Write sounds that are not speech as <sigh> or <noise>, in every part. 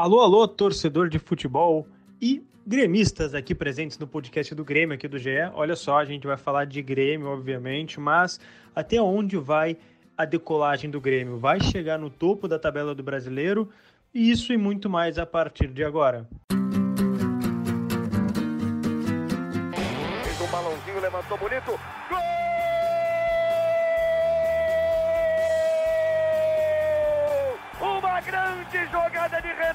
Alô, alô, torcedor de futebol e gremistas aqui presentes no podcast do Grêmio, aqui do GE. Olha só, a gente vai falar de Grêmio, obviamente, mas até onde vai a decolagem do Grêmio? Vai chegar no topo da tabela do brasileiro? Isso e muito mais a partir de agora. Fez um balãozinho, levantou bonito.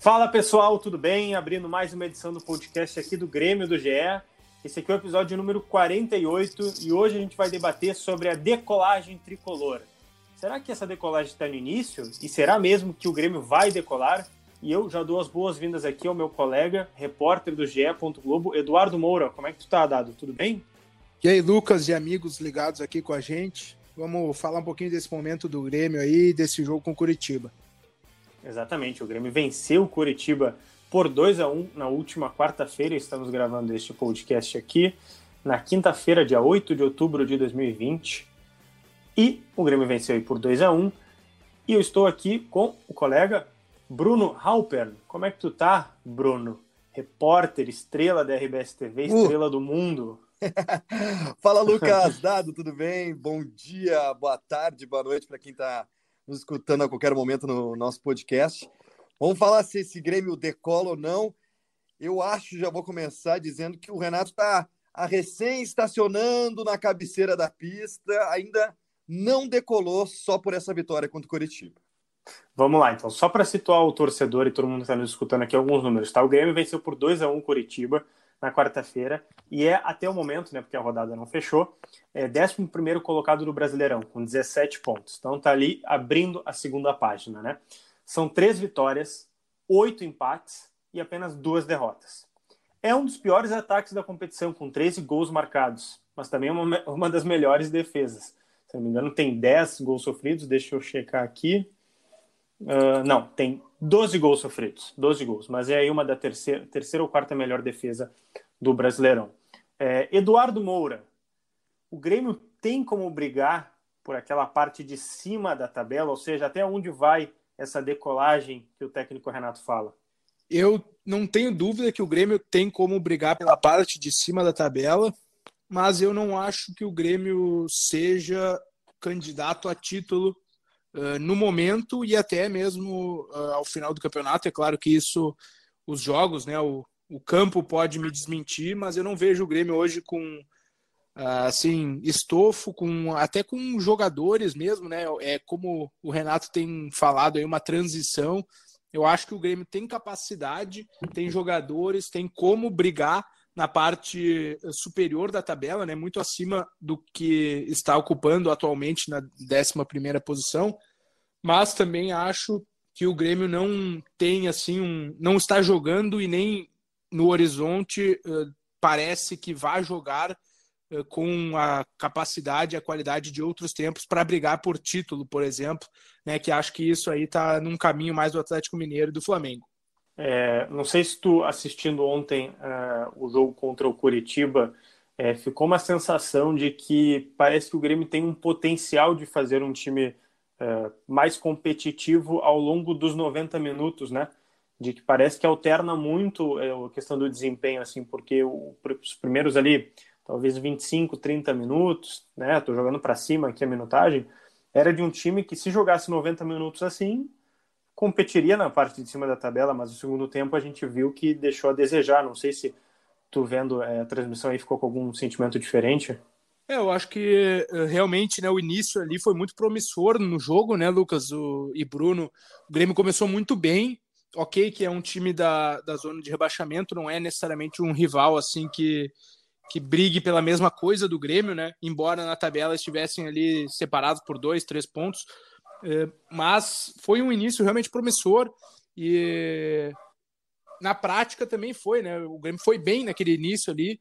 Fala pessoal, tudo bem? Abrindo mais uma edição do podcast aqui do Grêmio do GE. Esse aqui é o episódio número 48 e hoje a gente vai debater sobre a decolagem tricolor. Será que essa decolagem está no início? E será mesmo que o Grêmio vai decolar? E eu já dou as boas-vindas aqui ao meu colega, repórter do GE. Globo, Eduardo Moura. Como é que tu tá, Dado? Tudo bem? E aí, Lucas e amigos ligados aqui com a gente. Vamos falar um pouquinho desse momento do Grêmio aí, desse jogo com Curitiba. Exatamente, o Grêmio venceu o Curitiba por 2 a 1 na última quarta-feira. Estamos gravando este podcast aqui na quinta-feira, dia 8 de outubro de 2020. E o Grêmio venceu por 2 a 1 E eu estou aqui com o colega Bruno Halpern. Como é que tu tá, Bruno? Repórter, estrela da RBS TV, uh. estrela uh. do mundo. <laughs> Fala, Lucas. Dado, tudo bem? Bom dia, boa tarde, boa noite para quem está nos escutando a qualquer momento no nosso podcast. Vamos falar se esse Grêmio decola ou não. Eu acho, já vou começar dizendo que o Renato está a recém estacionando na cabeceira da pista, ainda não decolou só por essa vitória contra o Curitiba. Vamos lá, então, só para situar o torcedor e todo mundo que está nos escutando aqui alguns números, tá? O Grêmio venceu por 2 a 1 Curitiba na quarta-feira e é até o momento, né, porque a rodada não fechou, é 11 colocado do Brasileirão, com 17 pontos. Então tá ali abrindo a segunda página, né? São três vitórias, oito empates e apenas duas derrotas. É um dos piores ataques da competição, com 13 gols marcados, mas também é uma, uma das melhores defesas. Se não me engano, tem 10 gols sofridos, deixa eu checar aqui. Uh, não, tem 12 gols sofridos, 12 gols, mas é aí uma da terceira, terceira ou quarta melhor defesa do Brasileirão. É, Eduardo Moura, o Grêmio tem como brigar por aquela parte de cima da tabela, ou seja, até onde vai essa decolagem que o técnico Renato fala? Eu não tenho dúvida que o Grêmio tem como brigar pela parte de cima da tabela, mas eu não acho que o Grêmio seja candidato a título uh, no momento e até mesmo uh, ao final do campeonato. É claro que isso, os jogos, né, o, o campo pode me desmentir, mas eu não vejo o Grêmio hoje com uh, assim estofo, com até com jogadores mesmo, né? É como o Renato tem falado aí uma transição. Eu acho que o Grêmio tem capacidade, tem jogadores, tem como brigar na parte superior da tabela, né, muito acima do que está ocupando atualmente na 11 posição, mas também acho que o Grêmio não tem assim um, não está jogando e nem no horizonte uh, parece que vai jogar uh, com a capacidade e a qualidade de outros tempos para brigar por título, por exemplo, né, que acho que isso aí está num caminho mais do Atlético Mineiro e do Flamengo. É, não sei se tu assistindo ontem uh, o jogo contra o Curitiba, é, ficou uma sensação de que parece que o Grêmio tem um potencial de fazer um time uh, mais competitivo ao longo dos 90 minutos, né? De que parece que alterna muito é, a questão do desempenho, assim, porque o, os primeiros ali, talvez 25, 30 minutos, né? Tô jogando para cima aqui a minutagem, era de um time que se jogasse 90 minutos assim, competiria na parte de cima da tabela, mas no segundo tempo a gente viu que deixou a desejar. Não sei se tu vendo é, a transmissão aí ficou com algum sentimento diferente. É, eu acho que eh, realmente né, o início ali foi muito promissor no jogo, né, Lucas o, e Bruno? O Grêmio começou muito bem. Ok, que é um time da, da zona de rebaixamento, não é necessariamente um rival assim que, que brigue pela mesma coisa do Grêmio, né? Embora na tabela estivessem ali separados por dois, três pontos. É, mas foi um início realmente promissor e na prática também foi, né? O Grêmio foi bem naquele início ali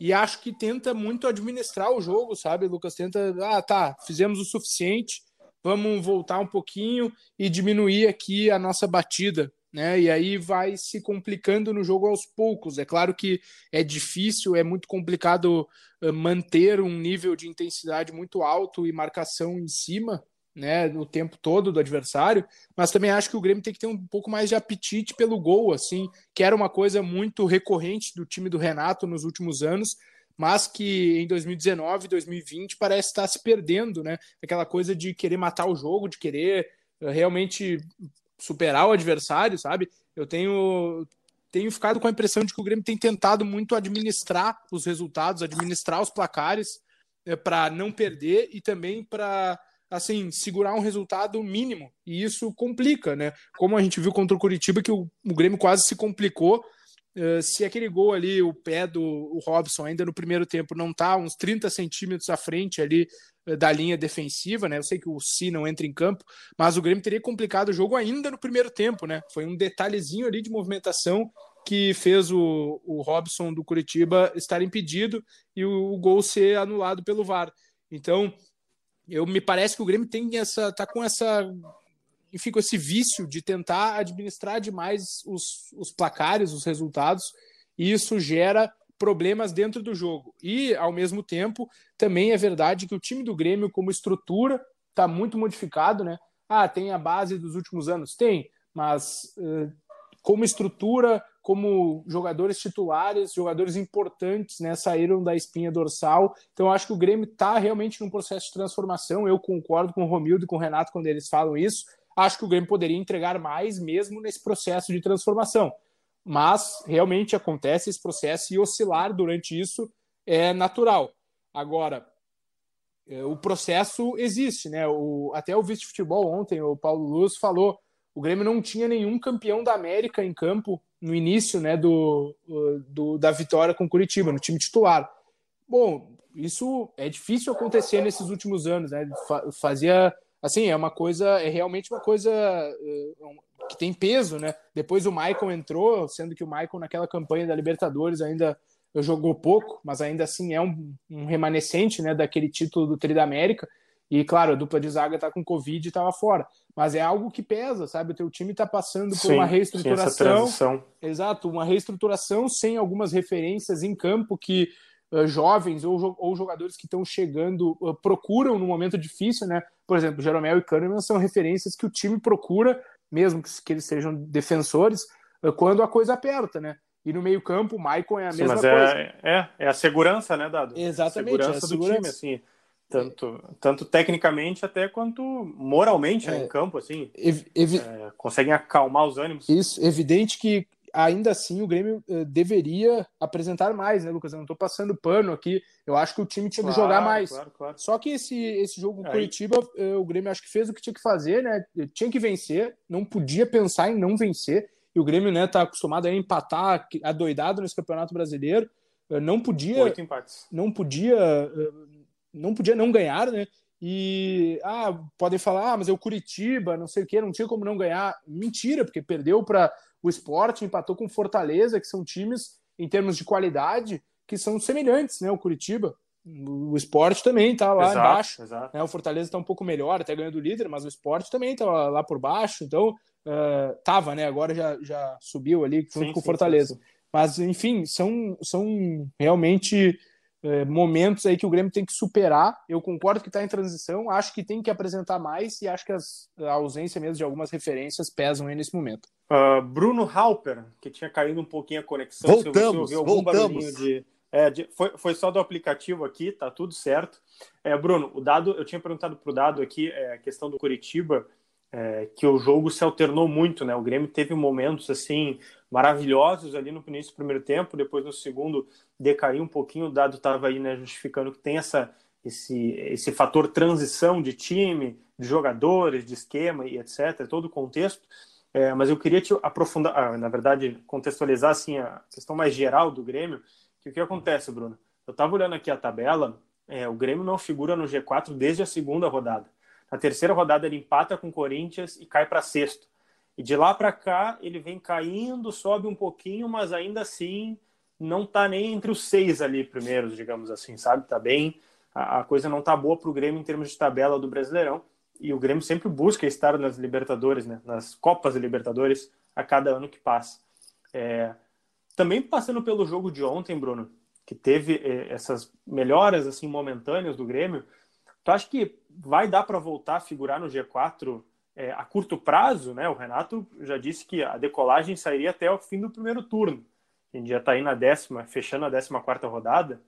e acho que tenta muito administrar o jogo, sabe? Lucas tenta, ah, tá, fizemos o suficiente, vamos voltar um pouquinho e diminuir aqui a nossa batida, né? E aí vai se complicando no jogo aos poucos. É claro que é difícil, é muito complicado eh, manter um nível de intensidade muito alto e marcação em cima, né, o tempo todo do adversário, mas também acho que o Grêmio tem que ter um pouco mais de apetite pelo gol, assim, que era uma coisa muito recorrente do time do Renato nos últimos anos, mas que em 2019, 2020 parece estar se perdendo, né? Aquela coisa de querer matar o jogo, de querer eh, realmente superar o adversário, sabe? Eu tenho tenho ficado com a impressão de que o Grêmio tem tentado muito administrar os resultados, administrar os placares é, eh, para não perder e também para assim segurar um resultado mínimo e isso complica, né? Como a gente viu contra o Curitiba que o, o Grêmio quase se complicou Uh, se aquele gol ali, o pé do o Robson, ainda no primeiro tempo, não está uns 30 centímetros à frente ali uh, da linha defensiva, né? Eu sei que o Si não entra em campo, mas o Grêmio teria complicado o jogo ainda no primeiro tempo, né? Foi um detalhezinho ali de movimentação que fez o, o Robson do Curitiba estar impedido e o, o gol ser anulado pelo VAR. Então, eu me parece que o Grêmio tem essa tá com essa enfim, com esse vício de tentar administrar demais os, os placares, os resultados, e isso gera problemas dentro do jogo. E, ao mesmo tempo, também é verdade que o time do Grêmio, como estrutura, está muito modificado, né? Ah, tem a base dos últimos anos? Tem, mas uh, como estrutura, como jogadores titulares, jogadores importantes, né, saíram da espinha dorsal. Então, acho que o Grêmio está realmente num processo de transformação. Eu concordo com o Romildo e com o Renato quando eles falam isso acho que o Grêmio poderia entregar mais mesmo nesse processo de transformação. Mas realmente acontece esse processo e oscilar durante isso é natural. Agora, é, o processo existe, né? O, até o vice-futebol ontem, o Paulo Luz, falou o Grêmio não tinha nenhum campeão da América em campo no início né, do, do, da vitória com Curitiba, no time titular. Bom, isso é difícil acontecer nesses últimos anos, né? Fazia assim, é uma coisa, é realmente uma coisa uh, que tem peso, né? Depois o Michael entrou, sendo que o Michael naquela campanha da Libertadores ainda jogou pouco, mas ainda assim é um, um remanescente, né, daquele título do Tri da América. E claro, a dupla de zaga tá com Covid e estava fora. Mas é algo que pesa, sabe? O teu time está passando por sim, uma reestruturação. Exato, uma reestruturação sem algumas referências em campo que uh, jovens ou, ou jogadores que estão chegando uh, procuram no momento difícil, né? Por exemplo, Jeromel e Kahneman são referências que o time procura, mesmo que, que eles sejam defensores, uh, quando a coisa aperta, né? E no meio-campo, o Maicon é a Sim, mesma mas é, coisa. É, é a segurança, né, Dado? Exatamente. Segurança, é a segurança. do time, assim. Tanto, tanto tecnicamente até quanto moralmente né, é, em campo, assim. É, conseguem acalmar os ânimos. Isso, evidente que ainda assim o Grêmio uh, deveria apresentar mais, né, Lucas? Eu não estou passando pano aqui. Eu acho que o time tinha claro, que jogar mais. Claro, claro. Só que esse, esse jogo com Curitiba, uh, o Grêmio acho que fez o que tinha que fazer, né? Tinha que vencer, não podia pensar em não vencer. E o Grêmio, né, tá acostumado a empatar, adoidado nesse Campeonato Brasileiro. Uh, não podia. Oito empates. Não podia. Não podia não ganhar, né? E ah, podem falar, ah, mas é o Curitiba, não sei o que, não tinha como não ganhar. Mentira, porque perdeu para o esporte empatou com Fortaleza, que são times, em termos de qualidade, que são semelhantes, né? O Curitiba. O esporte também está lá exato, embaixo. Exato. Né? O Fortaleza está um pouco melhor, até ganhando o líder, mas o esporte também está lá por baixo. Então, uh, tava, né? Agora já, já subiu ali junto sim, com o Fortaleza. Sim, sim. Mas, enfim, são, são realmente é, momentos aí que o Grêmio tem que superar. Eu concordo que está em transição, acho que tem que apresentar mais e acho que as, a ausência mesmo de algumas referências pesam aí nesse momento. Uh, Bruno Halper, que tinha caído um pouquinho a conexão. Voltamos, voltamos. De, é, de, foi, foi só do aplicativo aqui, tá tudo certo. É, Bruno, o dado, eu tinha perguntado para o dado aqui, é, a questão do Curitiba, é, que o jogo se alternou muito, né? O Grêmio teve momentos assim maravilhosos ali no início do primeiro tempo, depois no segundo decaiu um pouquinho. O dado estava aí, né, justificando que tem essa esse esse fator transição de time, de jogadores, de esquema e etc. Todo o contexto. É, mas eu queria te aprofundar, ah, na verdade, contextualizar assim a questão mais geral do Grêmio. Que o que acontece, Bruno? Eu estava olhando aqui a tabela. É, o Grêmio não figura no G4 desde a segunda rodada. Na terceira rodada ele empata com o Corinthians e cai para sexto. E de lá para cá, ele vem caindo, sobe um pouquinho, mas ainda assim não está nem entre os seis ali primeiros, digamos assim, sabe? Tá bem, a, a coisa não tá boa para o Grêmio em termos de tabela do Brasileirão. E o Grêmio sempre busca estar nas Libertadores, né? Nas Copas Libertadores a cada ano que passa. É, também passando pelo jogo de ontem, Bruno, que teve é, essas melhoras assim momentâneas do Grêmio, tu acha que vai dar para voltar a figurar no G4 é, a curto prazo? Né? O Renato já disse que a decolagem sairia até o fim do primeiro turno. A gente já está aí na décima, fechando a décima quarta rodada.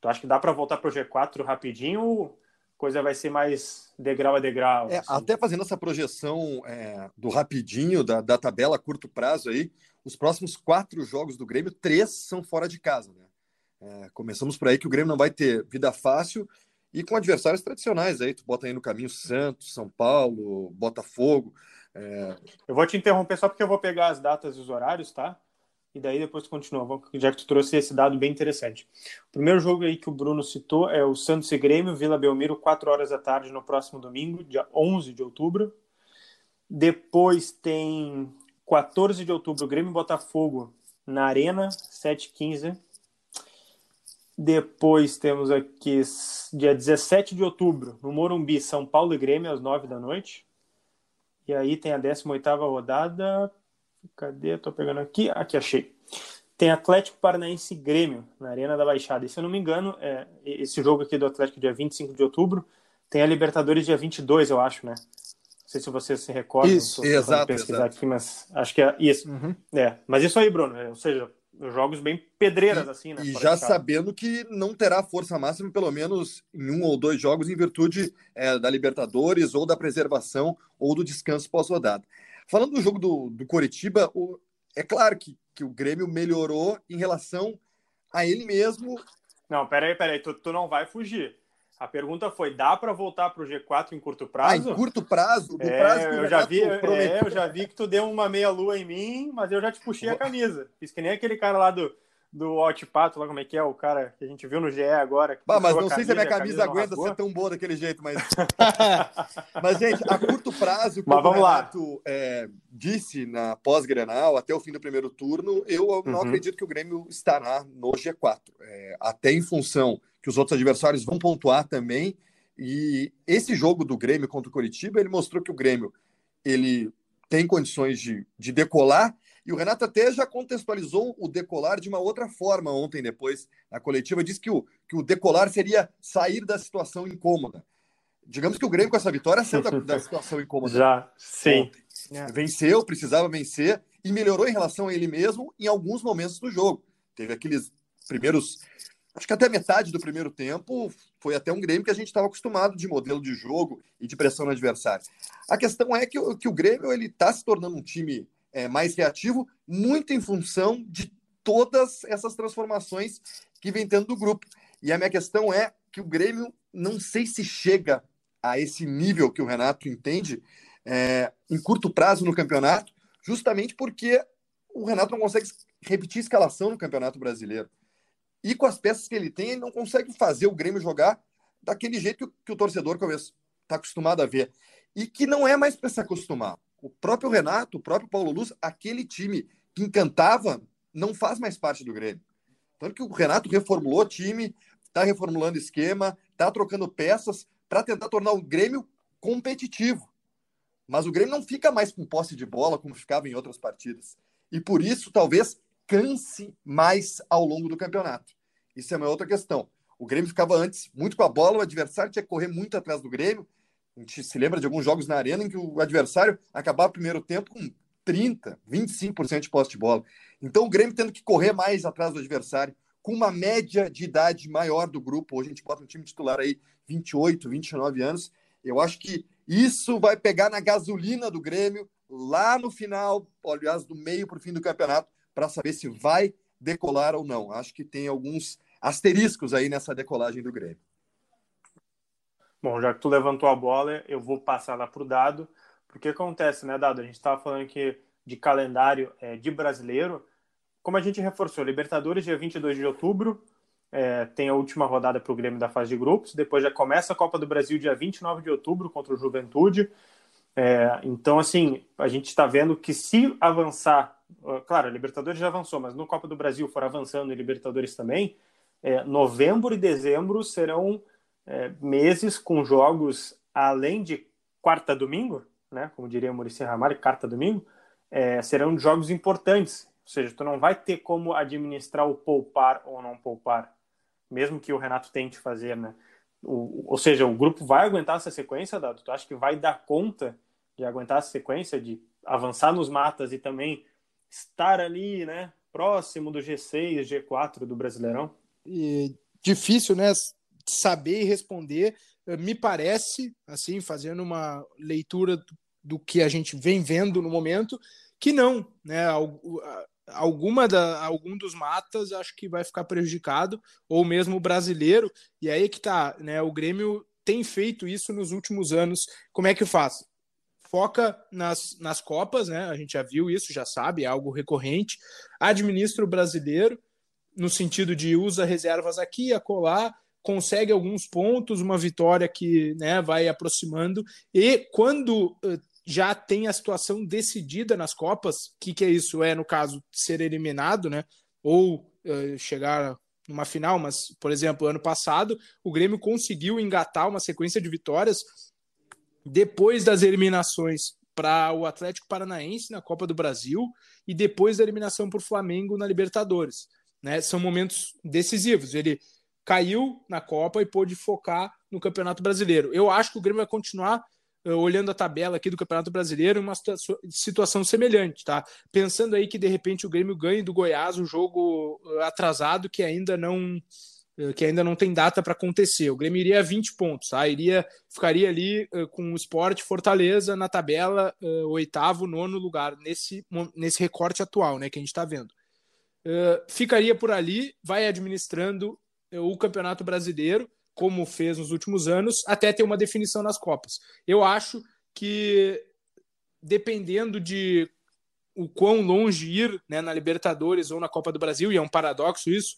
Tu acha que dá para voltar para o G4 rapidinho ou coisa vai ser mais degrau a degrau? É, assim? Até fazendo essa projeção é, do rapidinho, da, da tabela a curto prazo aí, os próximos quatro jogos do Grêmio, três são fora de casa, né? É, começamos por aí que o Grêmio não vai ter vida fácil e com adversários tradicionais aí, tu bota aí no caminho Santos, São Paulo, Botafogo. É... Eu vou te interromper só porque eu vou pegar as datas e os horários, tá? E daí depois tu continua, já que tu trouxe esse dado bem interessante. O primeiro jogo aí que o Bruno citou é o Santos e Grêmio, Vila Belmiro, 4 horas da tarde no próximo domingo, dia 11 de outubro. Depois tem 14 de outubro, Grêmio e Botafogo na Arena, 7h15. Depois temos aqui dia 17 de outubro, no Morumbi, São Paulo e Grêmio, às 9 da noite. E aí tem a 18ª rodada. Cadê? Tô pegando aqui. Aqui, achei. Tem Atlético Paranaense e Grêmio, na Arena da Baixada. E se eu não me engano, é, esse jogo aqui do Atlético, dia 25 de outubro, tem a Libertadores dia 22, eu acho, né? Não sei se você se recorda. Isso, exato. pesquisar exato. aqui, mas acho que é isso. Uhum. É, mas isso aí, Bruno. É, ou seja, jogos bem pedreiras, e, assim, né? E já sabendo que não terá força máxima, pelo menos em um ou dois jogos, em virtude é, da Libertadores, ou da preservação, ou do descanso pós-rodada. Falando do jogo do, do Coritiba, o, é claro que, que o Grêmio melhorou em relação a ele mesmo. Não, peraí, peraí, tu, tu não vai fugir. A pergunta foi: dá para voltar para o G4 em curto prazo? Ah, em curto prazo? No é, prazo eu já vi, é, eu já vi que tu deu uma meia lua em mim, mas eu já te puxei a camisa. Fiz que nem aquele cara lá do, do Hot Pato, lá como é que é, o cara que a gente viu no GE agora. Bah, mas não sei se a minha camisa, camisa aguenta ser tão boa daquele jeito, mas. <laughs> <laughs> mas, gente, a curto prazo, como o Renato é, disse na pós-grenal, até o fim do primeiro turno, eu não uhum. acredito que o Grêmio estará no G4. É, até em função que os outros adversários vão pontuar também. E esse jogo do Grêmio contra o Coritiba, ele mostrou que o Grêmio ele tem condições de, de decolar e o Renato até já contextualizou o decolar de uma outra forma ontem, depois, na coletiva. Disse que o, que o decolar seria sair da situação incômoda. Digamos que o Grêmio, com essa vitória, saiu da, da situação incômoda. <laughs> Já, sim. É. Venceu, precisava vencer e melhorou em relação a ele mesmo em alguns momentos do jogo. Teve aqueles primeiros. Acho que até metade do primeiro tempo foi até um Grêmio que a gente estava acostumado de modelo de jogo e de pressão no adversário. A questão é que, que o Grêmio ele está se tornando um time é, mais reativo, muito em função de todas essas transformações que vem tendo do grupo. E a minha questão é que o Grêmio não sei se chega a esse nível que o Renato entende é, em curto prazo no campeonato, justamente porque o Renato não consegue repetir escalação no Campeonato Brasileiro. E com as peças que ele tem, ele não consegue fazer o Grêmio jogar daquele jeito que o, que o torcedor está acostumado a ver. E que não é mais para se acostumar o próprio Renato, o próprio Paulo Luz, aquele time que encantava, não faz mais parte do Grêmio. Tanto que o Renato reformulou o time, está reformulando esquema, está trocando peças para tentar tornar o Grêmio competitivo. Mas o Grêmio não fica mais com posse de bola como ficava em outras partidas. E por isso, talvez, canse mais ao longo do campeonato. Isso é uma outra questão. O Grêmio ficava antes muito com a bola, o adversário tinha que correr muito atrás do Grêmio, a gente se lembra de alguns jogos na arena em que o adversário acabava o primeiro tempo com 30, 25% de posse de bola. Então o Grêmio tendo que correr mais atrás do adversário, com uma média de idade maior do grupo. Hoje a gente bota um time titular aí 28, 29 anos. Eu acho que isso vai pegar na gasolina do Grêmio lá no final, aliás, do meio para o fim do campeonato, para saber se vai decolar ou não. Acho que tem alguns asteriscos aí nessa decolagem do Grêmio. Bom, já que tu levantou a bola, eu vou passar lá para o Dado, porque acontece, né, Dado? A gente estava falando aqui de calendário é, de brasileiro, como a gente reforçou, Libertadores dia 22 de outubro, é, tem a última rodada para o Grêmio da fase de grupos, depois já começa a Copa do Brasil dia 29 de outubro contra o Juventude, É, então, assim, a gente está vendo que se avançar, claro, a Libertadores já avançou, mas no Copa do Brasil for avançando e Libertadores também, é, novembro e dezembro serão é, meses com jogos além de quarta domingo, né? Como diria Maurício Ramalho, quarta domingo, é, serão jogos importantes. Ou seja, tu não vai ter como administrar o poupar ou não poupar, mesmo que o Renato tente fazer, né? O, ou seja, o grupo vai aguentar essa sequência, Dado? Tu acha que vai dar conta de aguentar a sequência, de avançar nos matas e também estar ali, né, próximo do G6, G4 do Brasileirão? E difícil, né, saber responder. Eh, me parece, assim, fazendo uma leitura do que a gente vem vendo no momento, que não, né? Alguma da, algum dos matas acho que vai ficar prejudicado, ou mesmo o brasileiro, e aí que tá, né? O Grêmio tem feito isso nos últimos anos. Como é que faz? foca nas, nas Copas, né? A gente já viu isso, já sabe, é algo recorrente. Administra o brasileiro, no sentido de usa reservas aqui, acolá, consegue alguns pontos, uma vitória que né, vai aproximando. E quando uh, já tem a situação decidida nas Copas, o que, que é isso? É, no caso, ser eliminado, né? Ou uh, chegar numa final, mas, por exemplo, ano passado, o Grêmio conseguiu engatar uma sequência de vitórias depois das eliminações para o Atlético Paranaense na Copa do Brasil e depois da eliminação o Flamengo na Libertadores. Né? São momentos decisivos. Ele caiu na Copa e pôde focar no Campeonato Brasileiro. Eu acho que o Grêmio vai continuar olhando a tabela aqui do Campeonato Brasileiro uma situação semelhante, tá? Pensando aí que de repente o Grêmio ganhe do Goiás o jogo atrasado que ainda não eh, que ainda não tem data para acontecer. O Grêmio iria a 20 pontos, tá? Iria, ficaria ali com o Sport Fortaleza na tabela, oitavo, nono lugar, nesse, nesse recorte atual, né, que a gente está vendo. Ficaria por ali, vai administrando o Campeonato Brasileiro, como fez nos últimos anos, até ter uma definição nas Copas. Eu acho que, dependendo de o quão longe ir né, na Libertadores ou na Copa do Brasil, e é um paradoxo isso,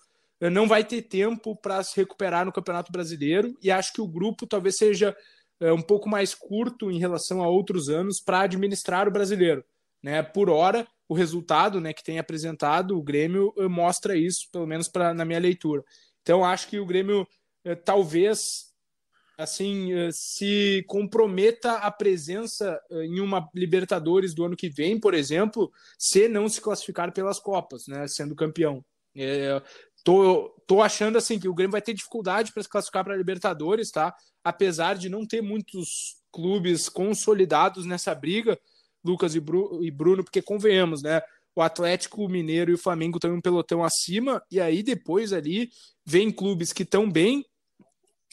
não vai ter tempo para se recuperar no Campeonato Brasileiro e acho que o grupo talvez seja é, um pouco mais curto em relação a outros anos para administrar o brasileiro. Né? Por hora, o resultado né, que tem apresentado, o Grêmio mostra isso, pelo menos pra, na minha leitura. Então, acho que o Grêmio talvez assim é, se comprometa a presença em uma Libertadores do ano que vem, por exemplo, se não se classificar pelas Copas, né, sendo campeão. É, Tô, tô achando assim que o Grêmio vai ter dificuldade para se classificar para a Libertadores, tá? Apesar de não ter muitos clubes consolidados nessa briga, Lucas e, Bru e Bruno, porque convenhamos, né? O Atlético, o Mineiro e o Flamengo estão um pelotão acima, e aí depois ali vem clubes que estão bem.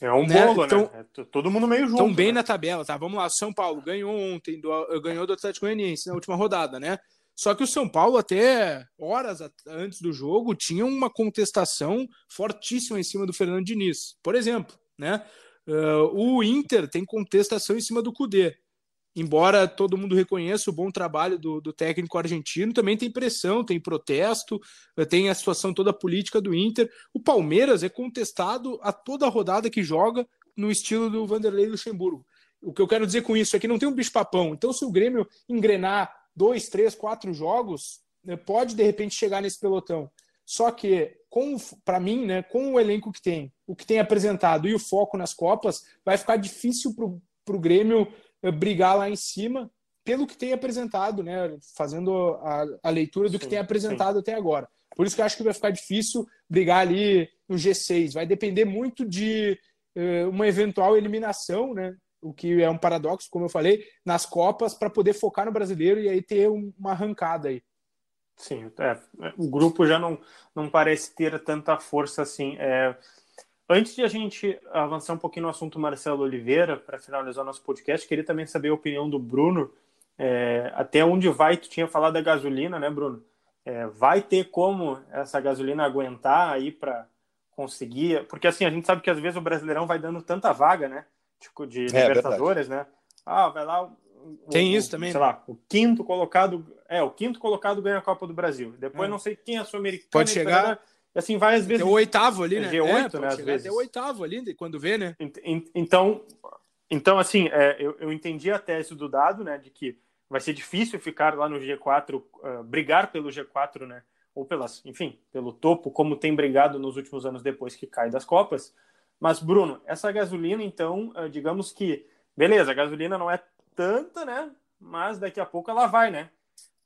É um né? bolo, né? É todo mundo meio junto. Estão bem né? na tabela, tá? Vamos lá, São Paulo ganhou ontem, do, ganhou do Atlético Goianiense na última rodada, né? Só que o São Paulo, até horas antes do jogo, tinha uma contestação fortíssima em cima do Fernando Diniz. Por exemplo, né? Uh, o Inter tem contestação em cima do Cudê. Embora todo mundo reconheça o bom trabalho do, do técnico argentino, também tem pressão, tem protesto, uh, tem a situação toda política do Inter. O Palmeiras é contestado a toda rodada que joga no estilo do Vanderlei Luxemburgo. O que eu quero dizer com isso é que não tem um bicho-papão. Então, se o Grêmio engrenar dois, três, quatro jogos, né, pode de repente chegar nesse pelotão. Só que, para mim, né, com o elenco que tem, o que tem apresentado e o foco nas Copas, vai ficar difícil para o Grêmio eh, brigar lá em cima, pelo que tem apresentado, né, fazendo a, a leitura do sim, que tem apresentado sim. até agora. Por isso que eu acho que vai ficar difícil brigar ali no G6. Vai depender muito de uh, uma eventual eliminação, né? o que é um paradoxo, como eu falei, nas Copas para poder focar no brasileiro e aí ter uma arrancada aí. Sim, é, o grupo já não, não parece ter tanta força assim. É, antes de a gente avançar um pouquinho no assunto Marcelo Oliveira, para finalizar nosso podcast, queria também saber a opinião do Bruno. É, até onde vai, tu tinha falado da gasolina, né, Bruno? É, vai ter como essa gasolina aguentar aí para conseguir? Porque assim, a gente sabe que às vezes o Brasileirão vai dando tanta vaga, né? tipo, de é, Libertadores, verdade. né? Ah, vai lá. O, Tem isso também. Sei né? lá, o quinto colocado. É, o quinto colocado ganha a Copa do Brasil. Depois é. não sei quem é sul-americano. Pode chegar. Assim, vai às vezes. Tem o oitavo ali, né? G8, é, né? Às vezes. O oitavo ali, quando vê, né? Então, Então, assim, é, eu, eu entendi a tese do dado, né, de que vai ser difícil ficar lá no G4, uh, brigar pelo G4, né, ou pelas, enfim, pelo topo, como tem brigado nos últimos anos depois que cai das Copas. Mas, Bruno, essa gasolina, então, uh, digamos que, beleza, a gasolina não é tanta, né, mas daqui a pouco ela vai, né?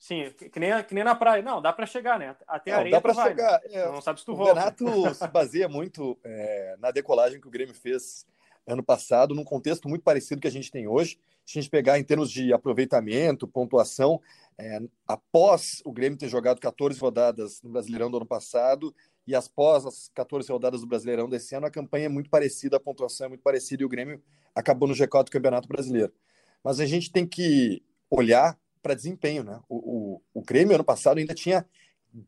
Sim, que nem, que nem na praia. Não, dá para chegar, né? Até a areia dá para né? chegar. Né? É, não sabe se tu o volta. Renato se baseia muito é, na decolagem que o Grêmio fez ano passado, num contexto muito parecido que a gente tem hoje. Se a gente pegar em termos de aproveitamento, pontuação, é, após o Grêmio ter jogado 14 rodadas no Brasileirão do ano passado e após as 14 rodadas do Brasileirão desse ano, a campanha é muito parecida, a pontuação é muito parecida e o Grêmio acabou no G4 do Campeonato Brasileiro. Mas a gente tem que olhar para desempenho. Né? O, o, o Grêmio, ano passado, ainda tinha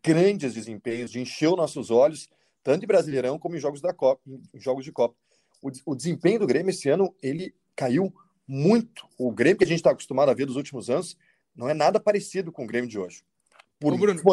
grandes desempenhos, de encher os nossos olhos, tanto em Brasileirão como em jogos, da Copa, em jogos de Copa. O, o desempenho do Grêmio esse ano, ele caiu muito. O Grêmio que a gente está acostumado a ver dos últimos anos não é nada parecido com o Grêmio de hoje. Por, Ô, muitos,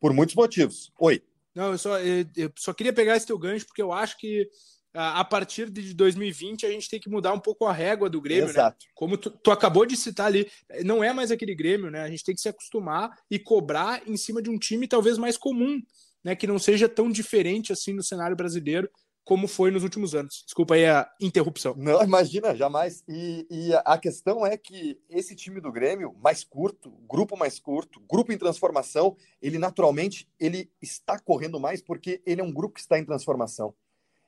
por muitos motivos. Oi. Não, eu só, eu, eu só queria pegar esse teu gancho, porque eu acho que a partir de 2020 a gente tem que mudar um pouco a régua do Grêmio, né? Exato. Né? Como tu, tu, acabou de citar ali, não é mais aquele Grêmio, né? A gente tem que se acostumar e cobrar em cima de um time talvez mais comum, né? Que não seja tão diferente assim no cenário brasileiro como foi nos últimos anos. Desculpa aí a interrupção. Não, imagina, jamais. E, e a questão é que esse time do Grêmio, mais curto, grupo mais curto, grupo em transformação, ele naturalmente ele está correndo mais porque ele é um grupo que está em transformação.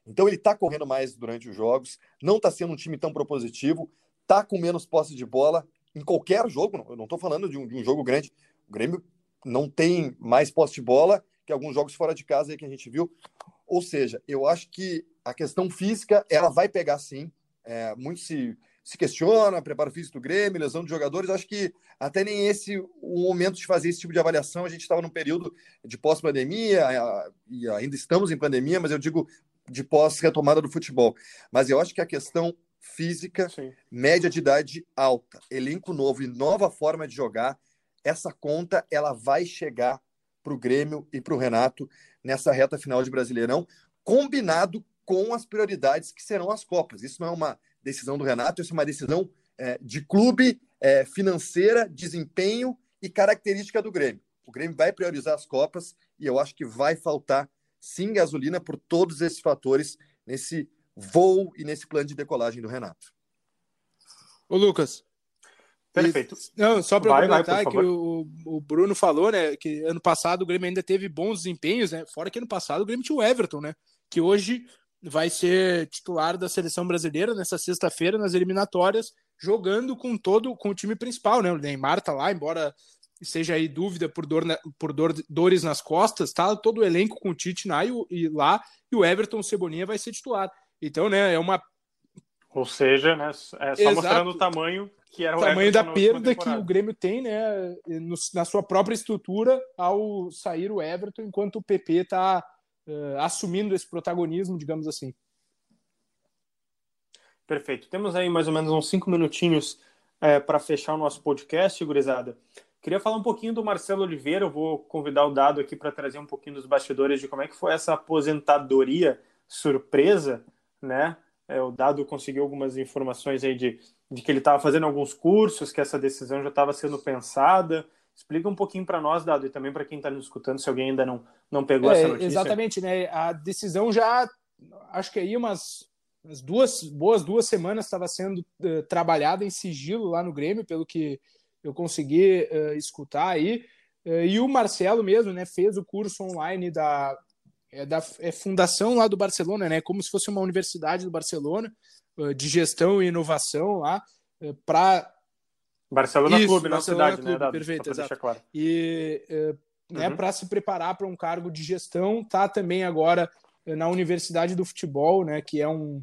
Então ele está correndo mais durante os jogos, não está sendo um time tão propositivo, está com menos posse de bola em qualquer jogo. Eu não estou falando de um, de um, jogo grande. O Grêmio não tem mais posse de bola que alguns jogos fora de casa que a gente viu. Ou seja, eu acho que a questão física ela vai pegar sim. É, muito se, se questiona, preparo físico do Grêmio, lesão de jogadores. Acho que até nem esse o momento de fazer esse tipo de avaliação. A gente estava num período de pós-pandemia e ainda estamos em pandemia, mas eu digo de pós-retomada do futebol. Mas eu acho que a questão física, Sim. média de idade alta, elenco novo e nova forma de jogar, essa conta ela vai chegar para o Grêmio e para o Renato nessa reta final de Brasileirão, combinado com as prioridades que serão as Copas. Isso não é uma decisão do Renato, isso é uma decisão é, de clube, é, financeira, desempenho e característica do Grêmio. O Grêmio vai priorizar as Copas e eu acho que vai faltar sim gasolina por todos esses fatores nesse voo e nesse plano de decolagem do Renato. Ô, Lucas. Perfeito. E, não, só para complementar que o, o, Bruno falou, né, que ano passado o Grêmio ainda teve bons desempenhos, né? Fora que ano passado o Grêmio tinha o Everton, né? Que hoje vai ser titular da seleção brasileira nessa sexta-feira nas eliminatórias, jogando com todo com o time principal, né? O Neymar tá lá, embora seja aí dúvida por, dor na, por dor, dores nas costas, tá todo o elenco com o Tite na, e, e, lá e o Everton Cebolinha vai ser titular. Então, né, é uma. Ou seja, né, é só Exato. mostrando o tamanho que era o tamanho da perda que o Grêmio tem, né, no, na sua própria estrutura ao sair o Everton, enquanto o PP está uh, assumindo esse protagonismo, digamos assim. Perfeito. Temos aí mais ou menos uns cinco minutinhos é, para fechar o nosso podcast, gurizada. Queria falar um pouquinho do Marcelo Oliveira. Eu vou convidar o Dado aqui para trazer um pouquinho dos bastidores de como é que foi essa aposentadoria surpresa, né? É, o Dado conseguiu algumas informações aí de, de que ele estava fazendo alguns cursos, que essa decisão já estava sendo pensada. Explica um pouquinho para nós, Dado, e também para quem está nos escutando, se alguém ainda não, não pegou é, essa notícia. Exatamente, né? A decisão já, acho que aí umas, umas duas boas duas semanas estava sendo uh, trabalhada em sigilo lá no Grêmio, pelo que eu consegui uh, escutar aí. Uh, e o Marcelo mesmo, né, fez o curso online da, é, da é fundação lá do Barcelona, né, como se fosse uma universidade do Barcelona, uh, de gestão e inovação lá, para Barcelona Isso, Clube, Barcelona na cidade, Clube, né? perfeito, exato. Claro. E né, uhum. para se preparar para um cargo de gestão, tá também agora na Universidade do Futebol, né, que é um,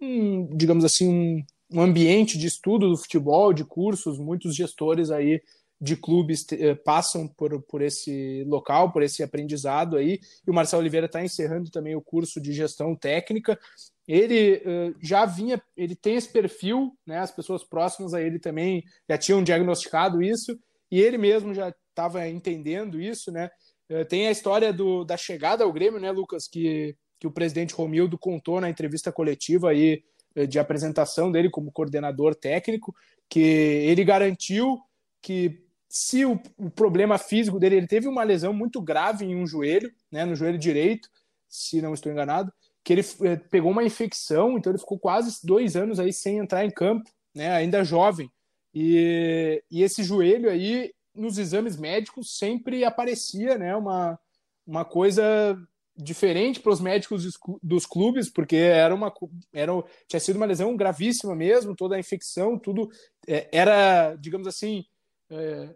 um digamos assim, um, um ambiente de estudo do futebol, de cursos, muitos gestores aí de clubes eh, passam por, por esse local, por esse aprendizado aí, e o Marcelo Oliveira está encerrando também o curso de gestão técnica. Ele uh, já vinha, ele tem esse perfil, né? As pessoas próximas a ele também já tinham diagnosticado isso, e ele mesmo já estava entendendo isso, né? Uh, tem a história do, da chegada ao Grêmio, né, Lucas, que, que o presidente Romildo contou na entrevista coletiva aí de apresentação dele como coordenador técnico, que ele garantiu que se o, o, problema físico dele, ele teve uma lesão muito grave em um joelho, né, no joelho direito, se não estou enganado, que ele eh, pegou uma infecção, então ele ficou quase dois anos aí sem entrar em campo, né, ainda jovem. E, e esse joelho aí, nos exames médicos, sempre aparecia né, uma, uma coisa diferente para os médicos dos clubes, porque era uma era, tinha sido uma lesão gravíssima mesmo, toda a infecção, tudo é, era, digamos assim, é,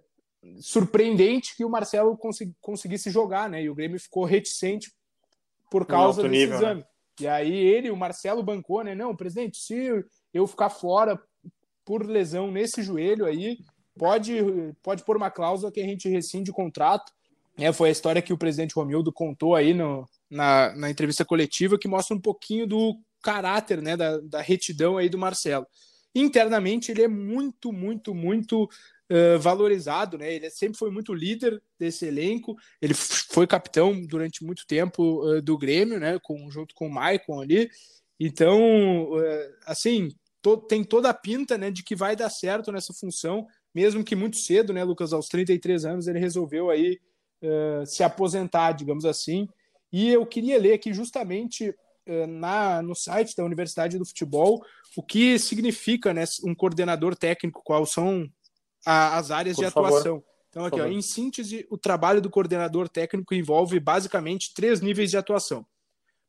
surpreendente que o Marcelo consegui, conseguisse jogar, né? E o Grêmio ficou reticente por causa desse nível, né? exame. Né? E aí ele, o Marcelo bancou, né? Não, presidente, se eu ficar fora por lesão nesse joelho aí, pode pode pôr uma cláusula que a gente rescinde o contrato é, foi a história que o presidente Romildo contou aí no, na, na entrevista coletiva, que mostra um pouquinho do caráter, né, da, da retidão aí do Marcelo. Internamente, ele é muito, muito, muito uh, valorizado, né? Ele sempre foi muito líder desse elenco. Ele foi capitão durante muito tempo uh, do Grêmio, né? Com, junto com o Maicon ali. Então, uh, assim, to, tem toda a pinta, né, de que vai dar certo nessa função, mesmo que muito cedo, né, Lucas? Aos 33 anos, ele resolveu aí uh, se aposentar, digamos assim. E eu queria ler aqui justamente uh, na, no site da Universidade do Futebol o que significa né, um coordenador técnico, quais são a, as áreas Por de favor. atuação. Então, aqui, ó, em síntese, o trabalho do coordenador técnico envolve basicamente três níveis de atuação: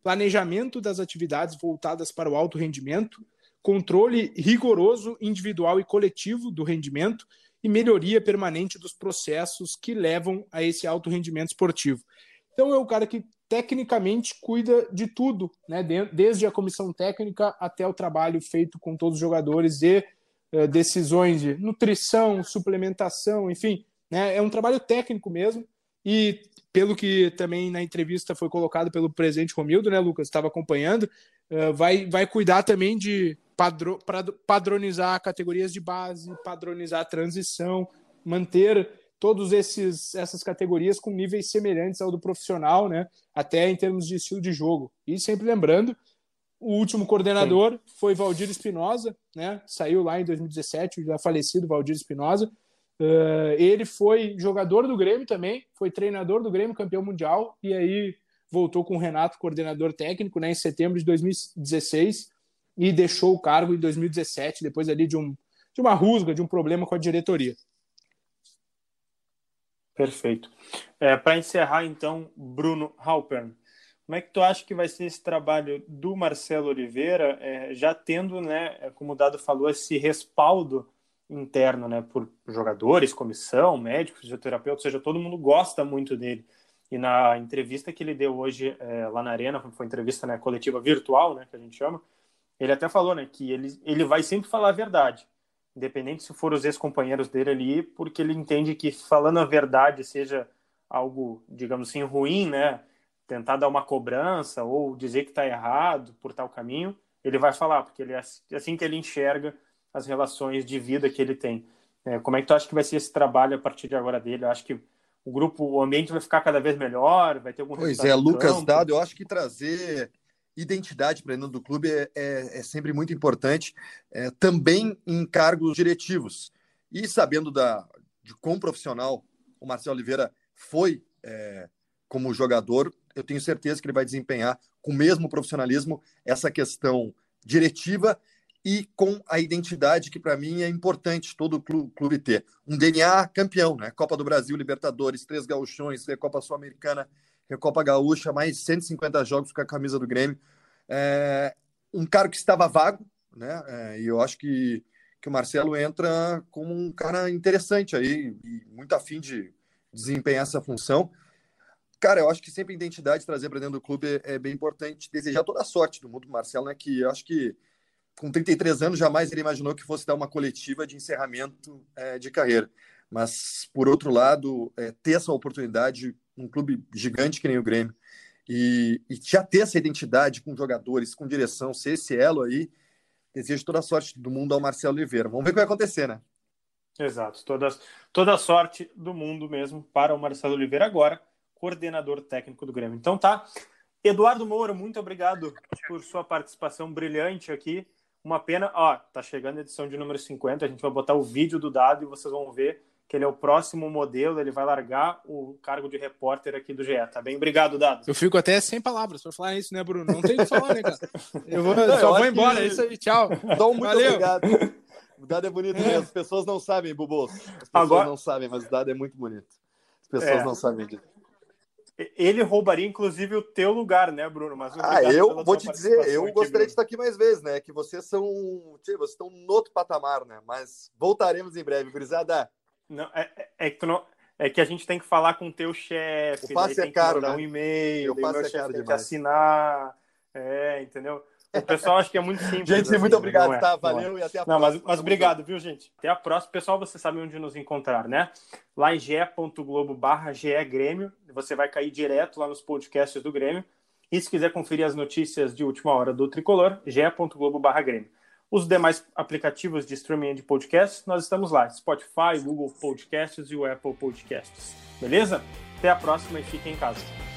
planejamento das atividades voltadas para o alto rendimento, controle rigoroso individual e coletivo do rendimento e melhoria permanente dos processos que levam a esse alto rendimento esportivo. Então é o cara que tecnicamente cuida de tudo, né? desde a comissão técnica até o trabalho feito com todos os jogadores e uh, decisões de nutrição, suplementação, enfim, né? é um trabalho técnico mesmo. E pelo que também na entrevista foi colocado pelo presidente Romildo, né, Lucas, estava acompanhando, uh, vai, vai cuidar também de padro, padronizar categorias de base, padronizar a transição, manter todos esses essas categorias com níveis semelhantes ao do profissional, né? Até em termos de estilo de jogo. E sempre lembrando, o último coordenador Sim. foi Valdir Espinosa, né? Saiu lá em 2017, já falecido Valdir Espinosa. Uh, ele foi jogador do Grêmio também, foi treinador do Grêmio, campeão mundial, e aí voltou com o Renato, coordenador técnico, né, em setembro de 2016 e deixou o cargo em 2017, depois ali de, um, de uma rusga, de um problema com a diretoria. Perfeito. É, Para encerrar, então, Bruno Halpern, como é que tu acha que vai ser esse trabalho do Marcelo Oliveira, é, já tendo, né, como o Dado falou, esse respaldo interno, né, por jogadores, comissão, médicos, fisioterapeuta, ou seja, todo mundo gosta muito dele. E na entrevista que ele deu hoje é, lá na Arena, foi entrevista né, coletiva virtual, né, que a gente chama, ele até falou, né, que ele, ele vai sempre falar a verdade, independente se for os ex-companheiros dele ali, porque ele entende que falando a verdade seja algo, digamos assim, ruim, né, tentar dar uma cobrança ou dizer que está errado por tal caminho, ele vai falar, porque ele é assim que ele enxerga as relações de vida que ele tem. É, como é que tu acha que vai ser esse trabalho a partir de agora dele? Eu acho que o grupo, o ambiente vai ficar cada vez melhor, vai ter algum Pois é, Lucas. Dado, eu acho que trazer identidade para dentro do clube é, é, é sempre muito importante, é, também em cargos diretivos. E sabendo da, de quão profissional o Marcelo Oliveira foi é, como jogador, eu tenho certeza que ele vai desempenhar com o mesmo profissionalismo essa questão diretiva e com a identidade que para mim é importante todo clube, ter. Um DNA campeão, né? Copa do Brasil, Libertadores, três gauchões, Copa Sul-Americana, Recopa Gaúcha, mais 150 jogos com a camisa do Grêmio. É, um cara que estava vago, né? É, e eu acho que, que o Marcelo entra como um cara interessante aí, muito afim de desempenhar essa função. Cara, eu acho que sempre identidade trazer para dentro do clube é, é, bem importante. Desejar toda a sorte do mundo do Marcelo, né? Que eu acho que com 33 anos jamais ele imaginou que fosse dar uma coletiva de encerramento é, de carreira. Mas, por outro lado, é, ter essa oportunidade um clube gigante que nem o Grêmio, e, e já ter essa identidade com jogadores, com direção, ser esse elo aí, desejo toda a sorte do mundo ao Marcelo Oliveira. Vamos ver o que vai acontecer, né? Exato, toda, toda a sorte do mundo mesmo para o Marcelo Oliveira agora, coordenador técnico do Grêmio. Então tá, Eduardo Moura, muito obrigado por sua participação brilhante aqui. Uma pena, ó, tá chegando a edição de número 50, a gente vai botar o vídeo do dado e vocês vão ver que ele é o próximo modelo, ele vai largar o cargo de repórter aqui do GE, tá bem? Obrigado, Dado. Eu fico até sem palavras para falar isso, né, Bruno? Não tem o que falar, né, cara? <laughs> Eu vou, não, só eu vou embora, que... é isso aí, tchau. Então, muito Valeu. obrigado. <laughs> O dado é bonito é. mesmo, as pessoas não sabem, Bubos. As pessoas Agora... não sabem, mas o dado é muito bonito. As pessoas é. não sabem disso. Ele roubaria, inclusive, o teu lugar, né, Bruno? Mas ah, eu vou te dizer, eu gostaria de estar aqui mais vezes, né? Que vocês são. Vocês estão no outro patamar, né? Mas voltaremos em breve, gurizada. Não, é, é, é que não, é que a gente tem que falar com o teu chefe. O passe é caro, né? um e-mail, o é tem demais. que assinar. É, entendeu? O pessoal acha que é muito simples. gente, assim, muito obrigado, é, tá? Valeu e até a não, próxima. Mas, mas obrigado, viu, gente? Até a próxima. Pessoal, você sabe onde nos encontrar, né? Lá em ge.globo barra Grêmio. Você vai cair direto lá nos podcasts do Grêmio. E se quiser conferir as notícias de última hora do Tricolor, ge.globo barra Grêmio. Os demais aplicativos de streaming de podcasts, nós estamos lá. Spotify, Google Podcasts e o Apple Podcasts. Beleza? Até a próxima e fiquem em casa.